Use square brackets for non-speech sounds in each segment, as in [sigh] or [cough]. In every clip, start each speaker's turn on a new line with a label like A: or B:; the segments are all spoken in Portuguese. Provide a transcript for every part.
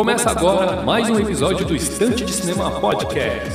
A: Começa agora mais um episódio do Estante de Cinema Podcast.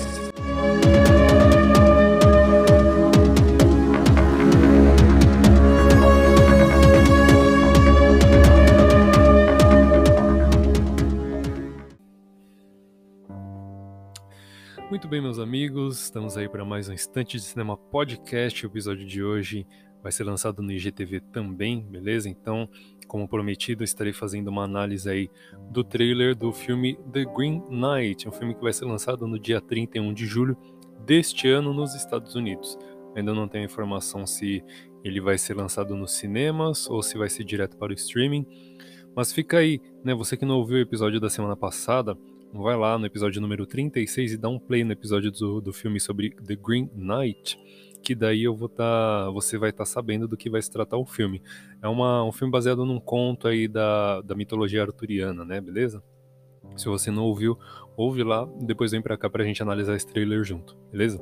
A: Muito bem, meus amigos, estamos aí para mais um Instante de Cinema Podcast. O episódio de hoje vai ser lançado no IGTV também, beleza? Então, como prometido, estarei fazendo uma análise aí do trailer do filme The Green Knight, um filme que vai ser lançado no dia 31 de julho deste ano nos Estados Unidos. Ainda não tenho informação se ele vai ser lançado nos cinemas ou se vai ser direto para o streaming. Mas fica aí, né? Você que não ouviu o episódio da semana passada, vai lá no episódio número 36 e dá um play no episódio do, do filme sobre The Green Knight que daí eu vou estar, tá, você vai estar tá sabendo do que vai se tratar o filme. É uma, um filme baseado num conto aí da, da mitologia arturiana, né, beleza? Se você não ouviu, ouve lá, depois vem para cá pra gente analisar esse trailer junto, beleza?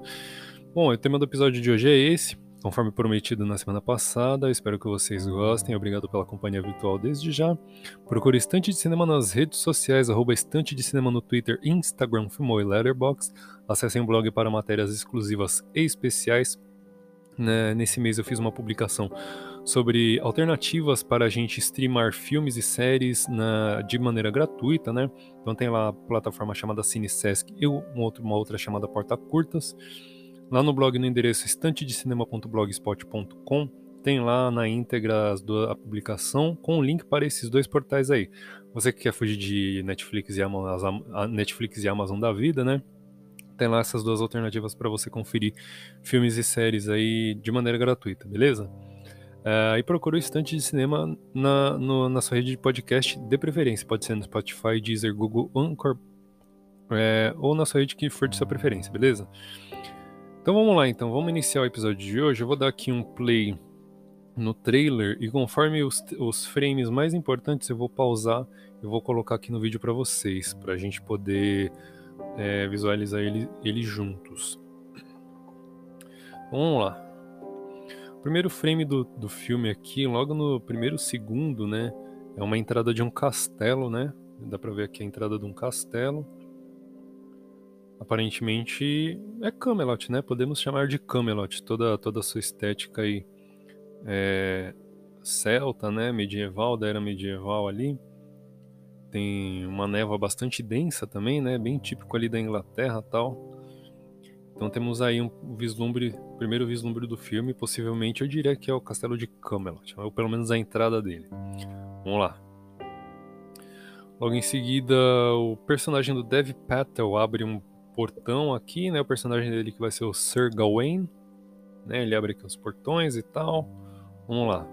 A: Bom, o tema do episódio de hoje é esse, conforme prometido na semana passada. Espero que vocês gostem. Obrigado pela companhia virtual desde já. Procure Estante de Cinema nas redes sociais, arroba Estante de Cinema no Twitter, Instagram, Filmou e Letterboxd. Acessem o blog para matérias exclusivas e especiais. Né, nesse mês eu fiz uma publicação sobre alternativas para a gente streamar filmes e séries na, de maneira gratuita, né? Então tem lá a plataforma chamada CineSesc e uma outra, uma outra chamada Porta Curtas. Lá no blog no endereço estantedecinema.blogspot.com tem lá na íntegra a publicação com o link para esses dois portais aí. Você que quer fugir de Netflix e Amazon, Netflix e Amazon da vida, né? Tem lá essas duas alternativas para você conferir filmes e séries aí de maneira gratuita, beleza? Uh, e procure o Estante de Cinema na, no, na sua rede de podcast de preferência. Pode ser no Spotify, Deezer, Google, Anchor é, ou na sua rede que for de sua preferência, beleza? Então vamos lá, então. Vamos iniciar o episódio de hoje. Eu vou dar aqui um play no trailer e conforme os, os frames mais importantes eu vou pausar eu vou colocar aqui no vídeo para vocês, para a gente poder é, visualizar ele, eles juntos. Vamos lá. O primeiro frame do, do filme aqui, logo no primeiro segundo, né? É uma entrada de um castelo, né? Dá pra ver aqui a entrada de um castelo. Aparentemente é Camelot, né? Podemos chamar de Camelot. Toda, toda a sua estética aí é celta, né? Medieval, da era medieval ali tem uma névoa bastante densa também, né? Bem típico ali da Inglaterra tal. Então temos aí um vislumbre, primeiro vislumbre do filme, possivelmente eu diria que é o Castelo de Camelot, ou pelo menos a entrada dele. Vamos lá. Logo em seguida, o personagem do Dev Patel abre um portão aqui, né? O personagem dele que vai ser o Sir Gawain, né? Ele abre aqui os portões e tal. Vamos lá.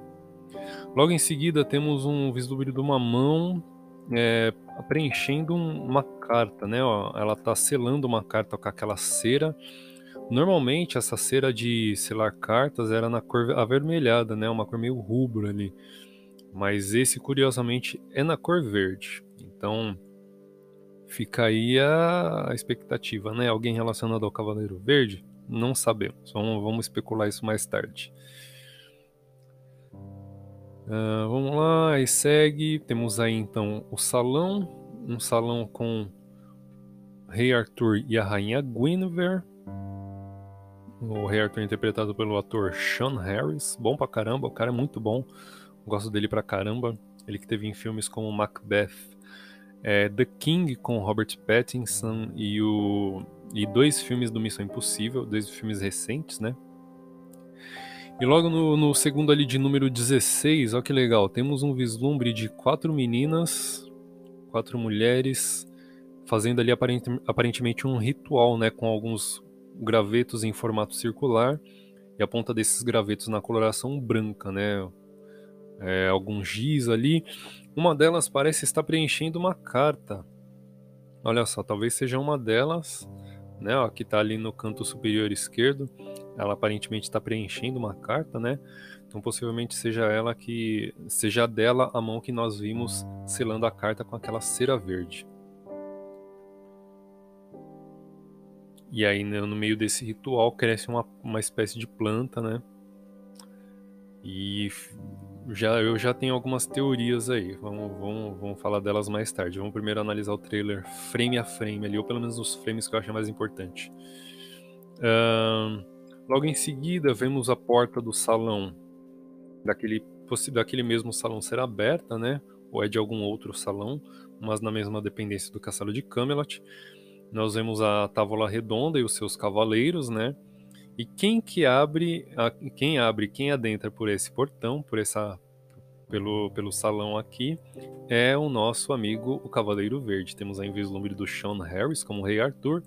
A: Logo em seguida temos um vislumbre de uma mão é, preenchendo uma carta, né? Ó, ela está selando uma carta com aquela cera. Normalmente essa cera de selar cartas era na cor avermelhada, né? Uma cor meio rubro ali. Mas esse, curiosamente, é na cor verde. Então fica aí a expectativa, né? Alguém relacionado ao Cavaleiro Verde? Não sabemos. Vamos, vamos especular isso mais tarde. Uh, vamos lá, e segue. Temos aí então o salão, um salão com Rei Arthur e a Rainha Guinevere. O Rei Arthur interpretado pelo ator Sean Harris, bom pra caramba, o cara é muito bom, gosto dele pra caramba. Ele que teve em filmes como Macbeth, é, The King com Robert Pattinson e, o, e dois filmes do Missão Impossível, dois filmes recentes, né? E logo no, no, segundo ali de número 16, olha que legal, temos um vislumbre de quatro meninas, quatro mulheres, fazendo ali aparentemente um ritual, né, com alguns gravetos em formato circular e a ponta desses gravetos na coloração branca, né, é, algum giz ali. Uma delas parece estar preenchendo uma carta. Olha só, talvez seja uma delas, né, ó, que está ali no canto superior esquerdo ela aparentemente está preenchendo uma carta, né? Então possivelmente seja ela que seja dela a mão que nós vimos selando a carta com aquela cera verde. E aí né, no meio desse ritual cresce uma, uma espécie de planta, né? E já, eu já tenho algumas teorias aí. Vamos, vamos, vamos falar delas mais tarde. Vamos primeiro analisar o trailer frame a frame ali, ou pelo menos os frames que eu acho mais importante. Uh, logo em seguida, vemos a porta do salão daquele, daquele mesmo salão ser aberta, né? Ou é de algum outro salão, mas na mesma dependência do castelo de Camelot. Nós vemos a távola redonda e os seus cavaleiros, né? E quem que abre, quem abre, quem adentra por esse portão, por essa pelo, pelo salão aqui, é o nosso amigo o Cavaleiro Verde. Temos aí o vislumbre do Sean Harris como Rei Arthur,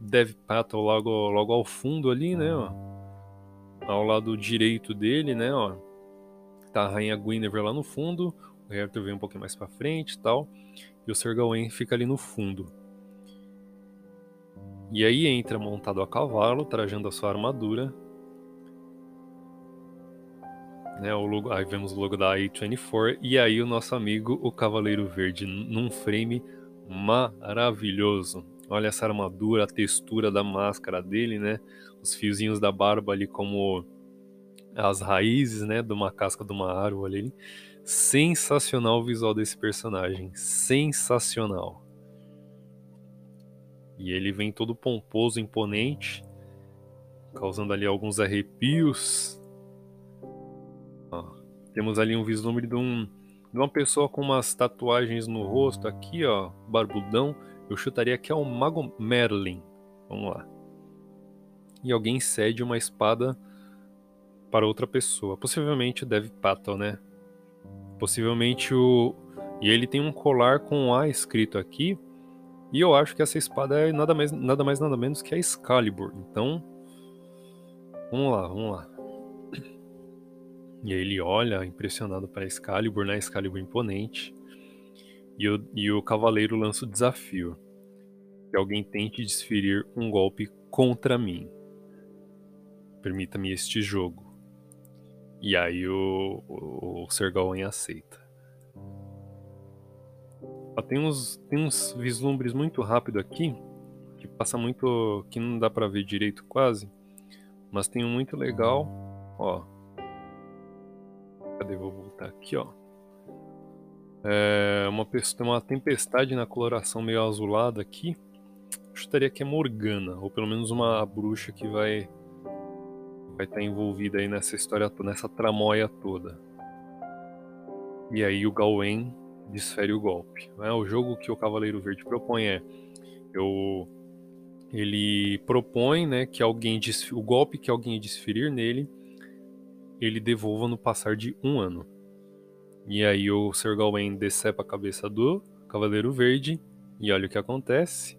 A: Dev Patel logo, logo ao fundo ali, né, ó, ao lado direito dele, né, ó, tá a Rainha Guinevere lá no fundo, o Arthur vem um pouquinho mais para frente e tal, e o Sir Gawain fica ali no fundo. E aí entra montado a cavalo, trajando a sua armadura. Né, o logo, aí vemos o logo da A24. E aí o nosso amigo, o Cavaleiro Verde, num frame maravilhoso. Olha essa armadura, a textura da máscara dele, né? Os fiozinhos da barba ali como as raízes, né? De uma casca de uma árvore ali. Sensacional o visual desse personagem. Sensacional. E ele vem todo pomposo, imponente, causando ali alguns arrepios. Ó, temos ali um vislumbre de, um, de uma pessoa com umas tatuagens no rosto aqui, ó, barbudão. Eu chutaria que é o Mago Merlin. Vamos lá. E alguém cede uma espada para outra pessoa. Possivelmente o Dev Patel, né? Possivelmente o. E ele tem um colar com A escrito aqui. E eu acho que essa espada é nada mais nada, mais, nada menos que a Excalibur. Então, vamos lá, vamos lá. E aí ele olha impressionado para Excalibur, né? Excalibur imponente. E o, e o cavaleiro lança o desafio. Que alguém tente desferir um golpe contra mim. Permita-me este jogo. E aí o, o, o Ser Gawain aceita. Ó, tem, uns, tem uns vislumbres muito rápido aqui, que passa muito. que não dá pra ver direito quase. Mas tem um muito legal, ó. Cadê? Vou voltar aqui, ó. É uma, uma tempestade na coloração meio azulada aqui. Chutaria que é Morgana, ou pelo menos uma bruxa que vai vai estar tá envolvida aí nessa história, nessa tramóia toda. E aí o Gawain desfere o golpe. Né? O jogo que o Cavaleiro Verde propõe é eu, ele propõe né, que alguém o golpe que alguém desferir nele ele devolva no passar de um ano. E aí o Sir Gawain decepa a cabeça do Cavaleiro Verde e olha o que acontece.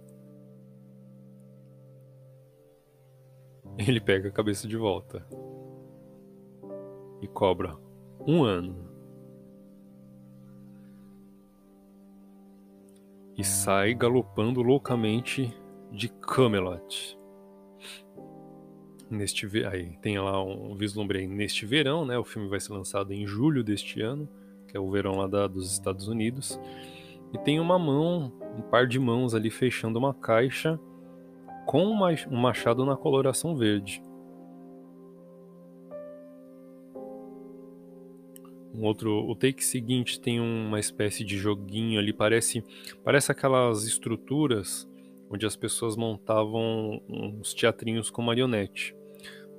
A: Ele pega a cabeça de volta e cobra um ano e sai galopando loucamente de Camelot. Neste aí tem lá um vislumbre neste verão, né? O filme vai ser lançado em julho deste ano, que é o verão lá da, dos Estados Unidos. E tem uma mão, um par de mãos ali fechando uma caixa com um machado na coloração verde. Um outro, o take seguinte tem uma espécie de joguinho ali, parece, parece aquelas estruturas onde as pessoas montavam uns teatrinhos com marionete.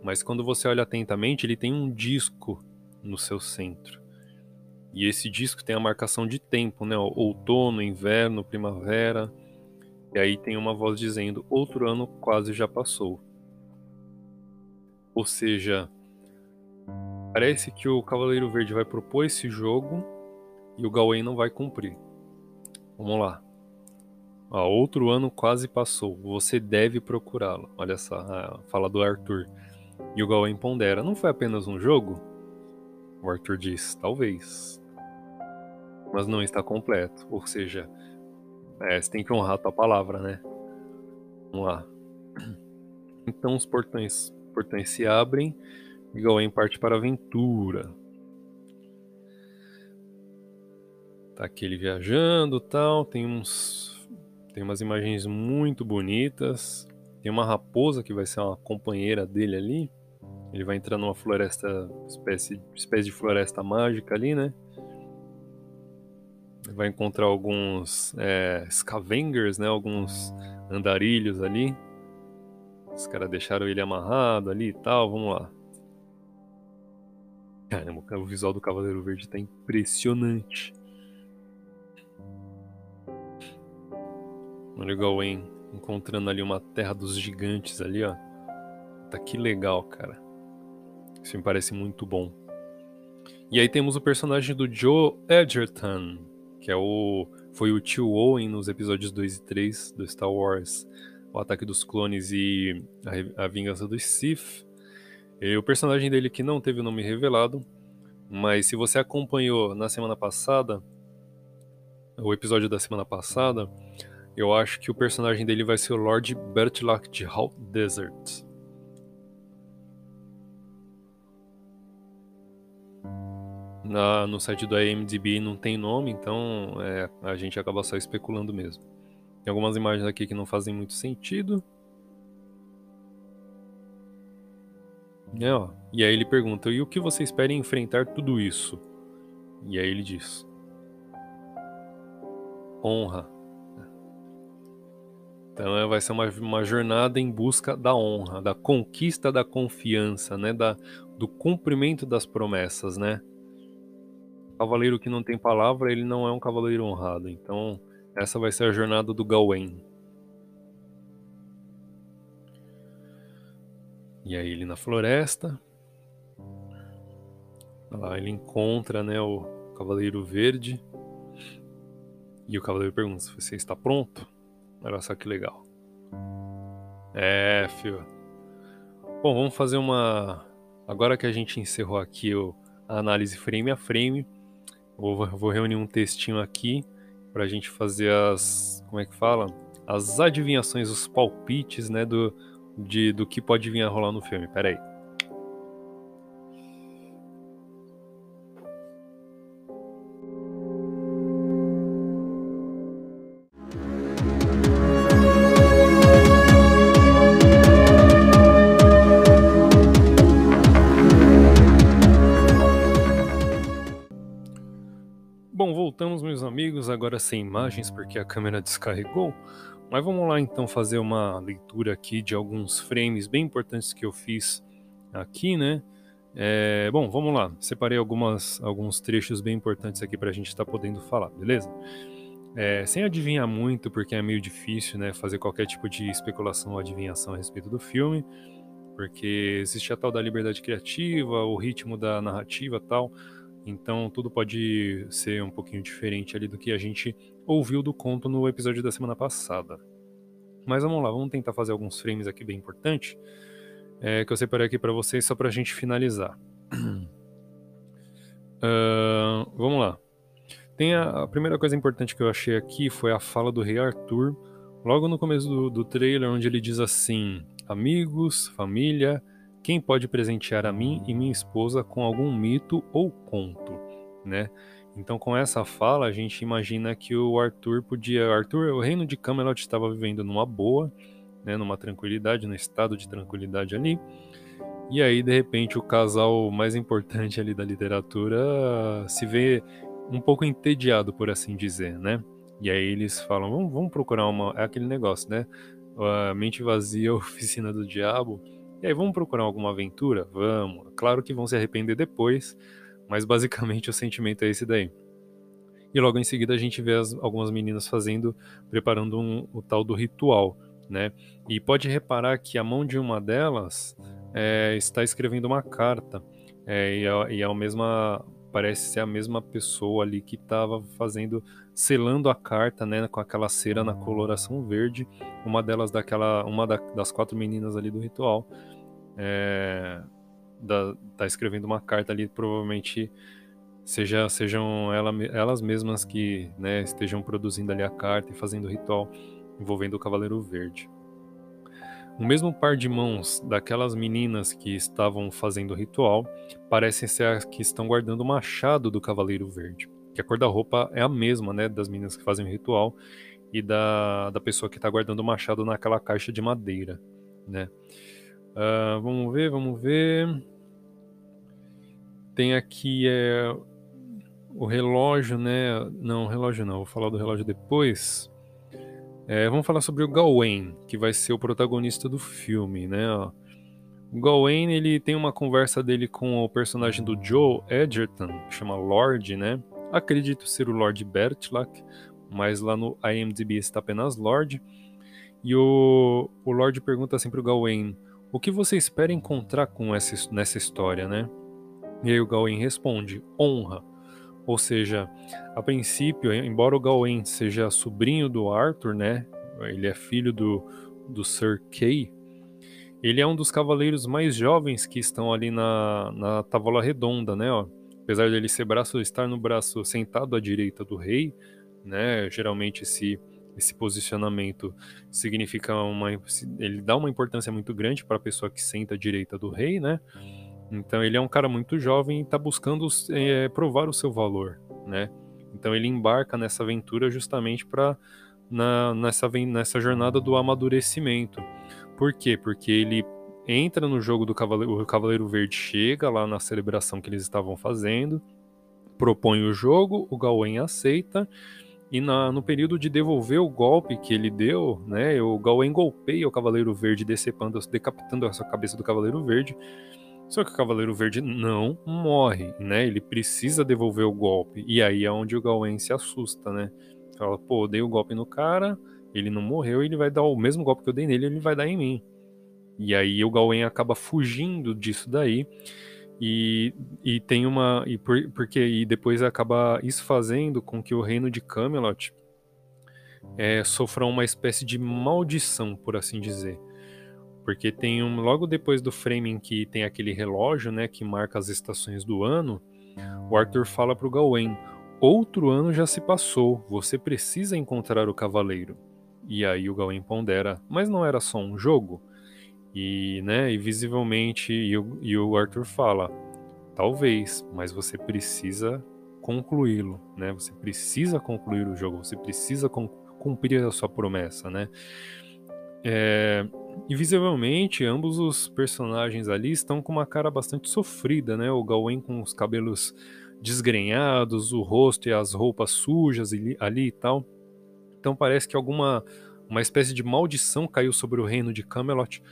A: Mas quando você olha atentamente, ele tem um disco no seu centro. E esse disco tem a marcação de tempo, né? Outono, inverno, primavera. E aí tem uma voz dizendo: outro ano quase já passou. Ou seja, Parece que o Cavaleiro Verde vai propor esse jogo e o Gawain não vai cumprir. Vamos lá. Outro ano quase passou. Você deve procurá-lo. Olha só, fala do Arthur. E o Gawain pondera. Não foi apenas um jogo? O Arthur diz, talvez. Mas não está completo. Ou seja, é, você tem que honrar a tua palavra, né? Vamos lá. [clears throat] Então os portões, portões se abrem e Gawain parte para a aventura. Tá aqui ele viajando tal, tem uns tem umas imagens muito bonitas. Tem uma raposa que vai ser uma companheira dele ali. Ele vai entrar numa floresta, espécie, espécie de floresta mágica ali, né? Vai encontrar alguns é, scavengers, né? Alguns andarilhos ali. Os caras deixaram ele amarrado ali e tal, vamos lá. Caramba, o visual do Cavaleiro Verde tá impressionante. O Gawain encontrando ali uma terra dos gigantes ali, ó. Tá que legal, cara. Isso me parece muito bom. E aí temos o personagem do Joe Edgerton, que é o foi o tio Owen nos episódios 2 e 3 do Star Wars, O Ataque dos Clones e A, Vingança dos Sith. E o personagem dele que não teve o nome revelado, mas se você acompanhou na semana passada, o episódio da semana passada, eu acho que o personagem dele vai ser o Lord Bertilak de Halt Desert. Na, no site do IMDb não tem nome, então é, a gente acaba só especulando mesmo. Tem algumas imagens aqui que não fazem muito sentido. É, ó. E aí ele pergunta: e o que você espera enfrentar tudo isso? E aí ele diz: honra. Então é, vai ser uma, uma jornada em busca da honra, da conquista da confiança, né? Da, do cumprimento das promessas, né? Cavaleiro que não tem palavra, ele não é um cavaleiro honrado. Então, essa vai ser a jornada do Gawain. E aí ele na floresta. Lá ele encontra, né, o Cavaleiro Verde. E o Cavaleiro pergunta: "Você está pronto?" Olha só que legal. É, fio. Bom, vamos fazer uma agora que a gente encerrou aqui a análise frame a frame, Vou, vou reunir um textinho aqui para a gente fazer as. Como é que fala? As adivinhações, os palpites, né? Do, de, do que pode vir a rolar no filme. Pera aí. Agora sem imagens porque a câmera descarregou. Mas vamos lá então fazer uma leitura aqui de alguns frames bem importantes que eu fiz aqui, né? É, bom, vamos lá. Separei algumas, alguns trechos bem importantes aqui para a gente estar tá podendo falar, beleza? É, sem adivinhar muito, porque é meio difícil, né? Fazer qualquer tipo de especulação ou adivinhação a respeito do filme, porque existe a tal da liberdade criativa, o ritmo da narrativa tal. Então tudo pode ser um pouquinho diferente ali do que a gente ouviu do conto no episódio da semana passada. Mas vamos lá, vamos tentar fazer alguns frames aqui bem importantes é, que eu separei aqui para vocês só para a gente finalizar. [clears throat] uh, vamos lá. Tem a, a, primeira coisa importante que eu achei aqui foi a fala do Rei Arthur, logo no começo do, do trailer, onde ele diz assim: Amigos, família, quem pode presentear a mim e minha esposa com algum mito ou conto, né? Então, com essa fala, a gente imagina que o Arthur podia. Arthur, o reino de Camelot estava vivendo numa boa, né, numa tranquilidade, no estado de tranquilidade ali. E aí, de repente, o casal mais importante ali da literatura se vê um pouco entediado, por assim dizer, né? E aí eles falam: vamos, vamos procurar uma. É aquele negócio, né? A mente vazia, [laughs] oficina do diabo. E aí, vamos procurar alguma aventura? Vamos. Claro que vão se arrepender depois, mas basicamente [laughs] o sentimento é esse daí. E logo em seguida a gente vê as, algumas meninas fazendo, preparando um, o tal do ritual, né? E pode reparar que a mão de uma delas é, está escrevendo uma carta. É, e, é, e é a mesma, parece ser a mesma pessoa ali que estava fazendo, selando a carta, né, com aquela cera na coloração verde. Uma delas daquela, uma da, das quatro meninas ali do ritual, é, da, tá escrevendo uma carta ali, provavelmente seja, sejam ela, elas mesmas que né, estejam produzindo ali a carta e fazendo o ritual envolvendo o Cavaleiro Verde. O mesmo par de mãos daquelas meninas que estavam fazendo o ritual parecem ser as que estão guardando o machado do Cavaleiro Verde. Que a cor da roupa é a mesma, né, das meninas que fazem o ritual e da, da pessoa que está guardando o machado naquela caixa de madeira, né. Uh, vamos ver, vamos ver. Tem aqui é, o relógio, né? Não, relógio não, vou falar do relógio depois. É, vamos falar sobre o Gawain, que vai ser o protagonista do filme, né? O Gawain, ele tem uma conversa dele com o personagem do Joe Edgerton, que chama Lord, né? Acredito ser o Lord Bertlak, mas lá no IMDb está apenas Lord. E o, o Lord pergunta assim pro Gawain, o que você espera encontrar com essa, nessa história, né? E aí o Gawain responde, honra. Ou seja, a princípio, embora o Gawain seja sobrinho do Arthur, né? Ele é filho do, do Sir Kay. Ele é um dos cavaleiros mais jovens que estão ali na, na Távola Redonda, né? Ó. Apesar de ele ser braço, estar no braço sentado à direita do rei, né? Geralmente esse esse posicionamento significa uma ele dá uma importância muito grande para a pessoa que senta à direita do rei, né? Então ele é um cara muito jovem e está buscando é, provar o seu valor, né? Então ele embarca nessa aventura justamente para nessa, nessa jornada do amadurecimento. Por quê? Porque ele entra no jogo do Cavaleiro, o Cavaleiro Verde chega lá na celebração que eles estavam fazendo, propõe o jogo, o Gawain aceita, e na, no período de devolver o golpe que ele deu, né, o Gawain golpeia o Cavaleiro Verde, decepando, decapitando a cabeça do Cavaleiro Verde, só que o Cavaleiro Verde não morre, né? Ele precisa devolver o golpe. E aí é onde o Gawain se assusta, né? Fala, pô, dei o golpe no cara, ele não morreu, ele vai dar o mesmo golpe que eu dei nele, ele vai dar em mim. E aí o Gawain acaba fugindo disso daí. E, e tem uma. E por, porque e depois acaba isso fazendo com que o reino de Camelot é, sofra uma espécie de maldição, por assim dizer. Porque tem um. Logo depois do framing que tem aquele relógio, né? Que marca as estações do ano, o Arthur fala pro Gawain: Outro ano já se passou, você precisa encontrar o cavaleiro. E aí o Gawain pondera: Mas não era só um jogo? E, né, e visivelmente, e o, e o Arthur fala: Talvez, mas você precisa concluí-lo, né? Você precisa concluir o jogo, você precisa cumprir a sua promessa, né? É, e visivelmente, ambos os personagens ali estão com uma cara bastante sofrida, né? O Gawain com os cabelos desgrenhados, o rosto e as roupas sujas ali, ali e tal. Então parece que alguma uma espécie de maldição caiu sobre o reino de Camelot,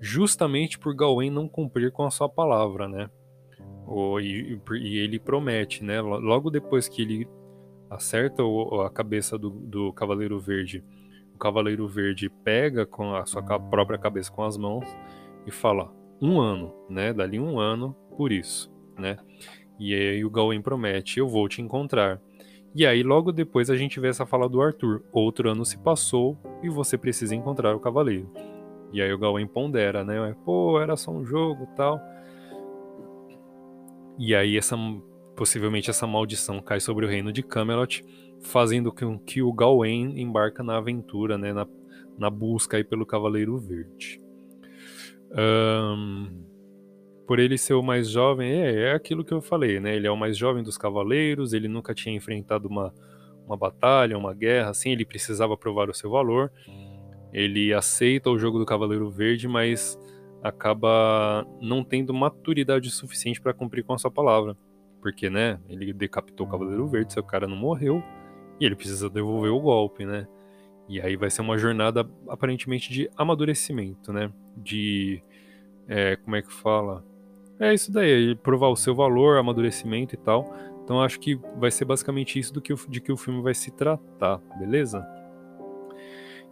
A: justamente por Gawain não cumprir com a sua palavra, né? E, e, ele promete, né? Logo depois que ele acerta a cabeça do, do Cavaleiro Verde Cavaleiro Verde pega com a sua própria cabeça com as mãos e fala um ano, né? Dali um ano por isso, né? E aí o Gawain promete, eu vou te encontrar. E aí logo depois a gente vê essa fala do Arthur, outro ano se passou e você precisa encontrar o cavaleiro. E aí o Gawain pondera, né? Pô, era só um jogo, tal. E aí essa possivelmente essa maldição cai sobre o reino de Camelot fazendo com que o Gawain embarca na aventura, né, na, na busca aí pelo Cavaleiro Verde. Um, por ele ser o mais jovem, é, é aquilo que eu falei, né? Ele é o mais jovem dos cavaleiros, ele nunca tinha enfrentado uma, uma batalha, uma guerra, assim, ele precisava provar o seu valor. Ele aceita o jogo do Cavaleiro Verde, mas acaba não tendo maturidade suficiente para cumprir com a sua palavra. Porque, né, ele decapitou o Cavaleiro Verde, seu cara não morreu, e ele precisa devolver o golpe, né? E aí vai ser uma jornada aparentemente de amadurecimento, né? De. É, como é que fala? É isso daí, provar o seu valor, amadurecimento e tal. Então acho que vai ser basicamente isso do que de que o filme vai se tratar, beleza?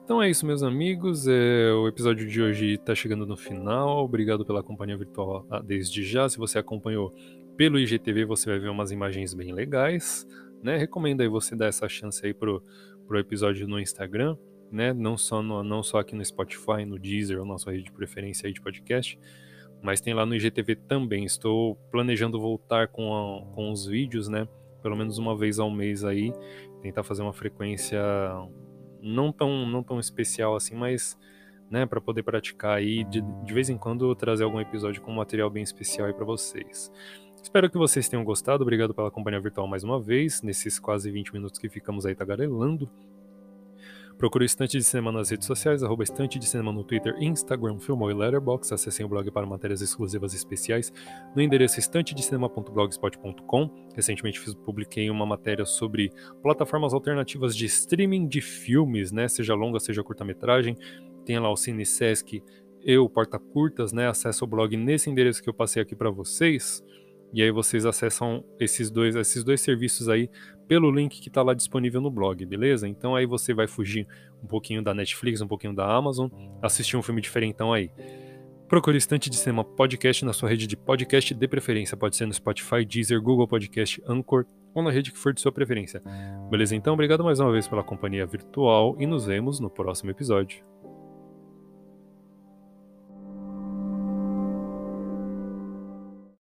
A: Então é isso, meus amigos. É, o episódio de hoje está chegando no final. Obrigado pela companhia virtual ah, desde já. Se você acompanhou pelo IGTV, você vai ver umas imagens bem legais né? Recomendo aí você dar essa chance aí pro, pro episódio no Instagram, né? Não só, no, não só aqui no Spotify, no Deezer, ou nossa rede de preferência aí de podcast, mas tem lá no IGTV também. Estou planejando voltar com, a, com os vídeos, né? Pelo menos uma vez ao mês aí, tentar fazer uma frequência não tão, não tão especial assim, mas né, para poder praticar aí de, de vez em quando trazer algum episódio com um material bem especial aí para vocês. Espero que vocês tenham gostado. Obrigado pela companhia virtual mais uma vez, nesses quase 20 minutos que ficamos aí tagarelando. Procure o Estante de Cinema nas redes sociais, arroba Estante de Cinema no Twitter, Instagram, Filmou e Letterboxd. Acessem o blog para matérias exclusivas e especiais no endereço estantedecinema.blogspot.com. Recentemente fiz, publiquei uma matéria sobre plataformas alternativas de streaming de filmes, né? Seja longa, seja curta-metragem. Tem lá o Cine Sesc e o Porta Curtas, né? Acesse o blog nesse endereço que eu passei aqui para vocês. E aí vocês acessam esses dois, esses dois serviços aí pelo link que está lá disponível no blog, beleza? Então aí você vai fugir um pouquinho da Netflix, um pouquinho da Amazon, assistir um filme diferentão aí. Procure Estante de Cinema Podcast na sua rede de podcast de preferência. Pode ser no Spotify, Deezer, Google Podcast, Anchor ou na rede que for de sua preferência. Beleza? Então, obrigado mais uma vez pela companhia virtual e nos vemos no próximo episódio.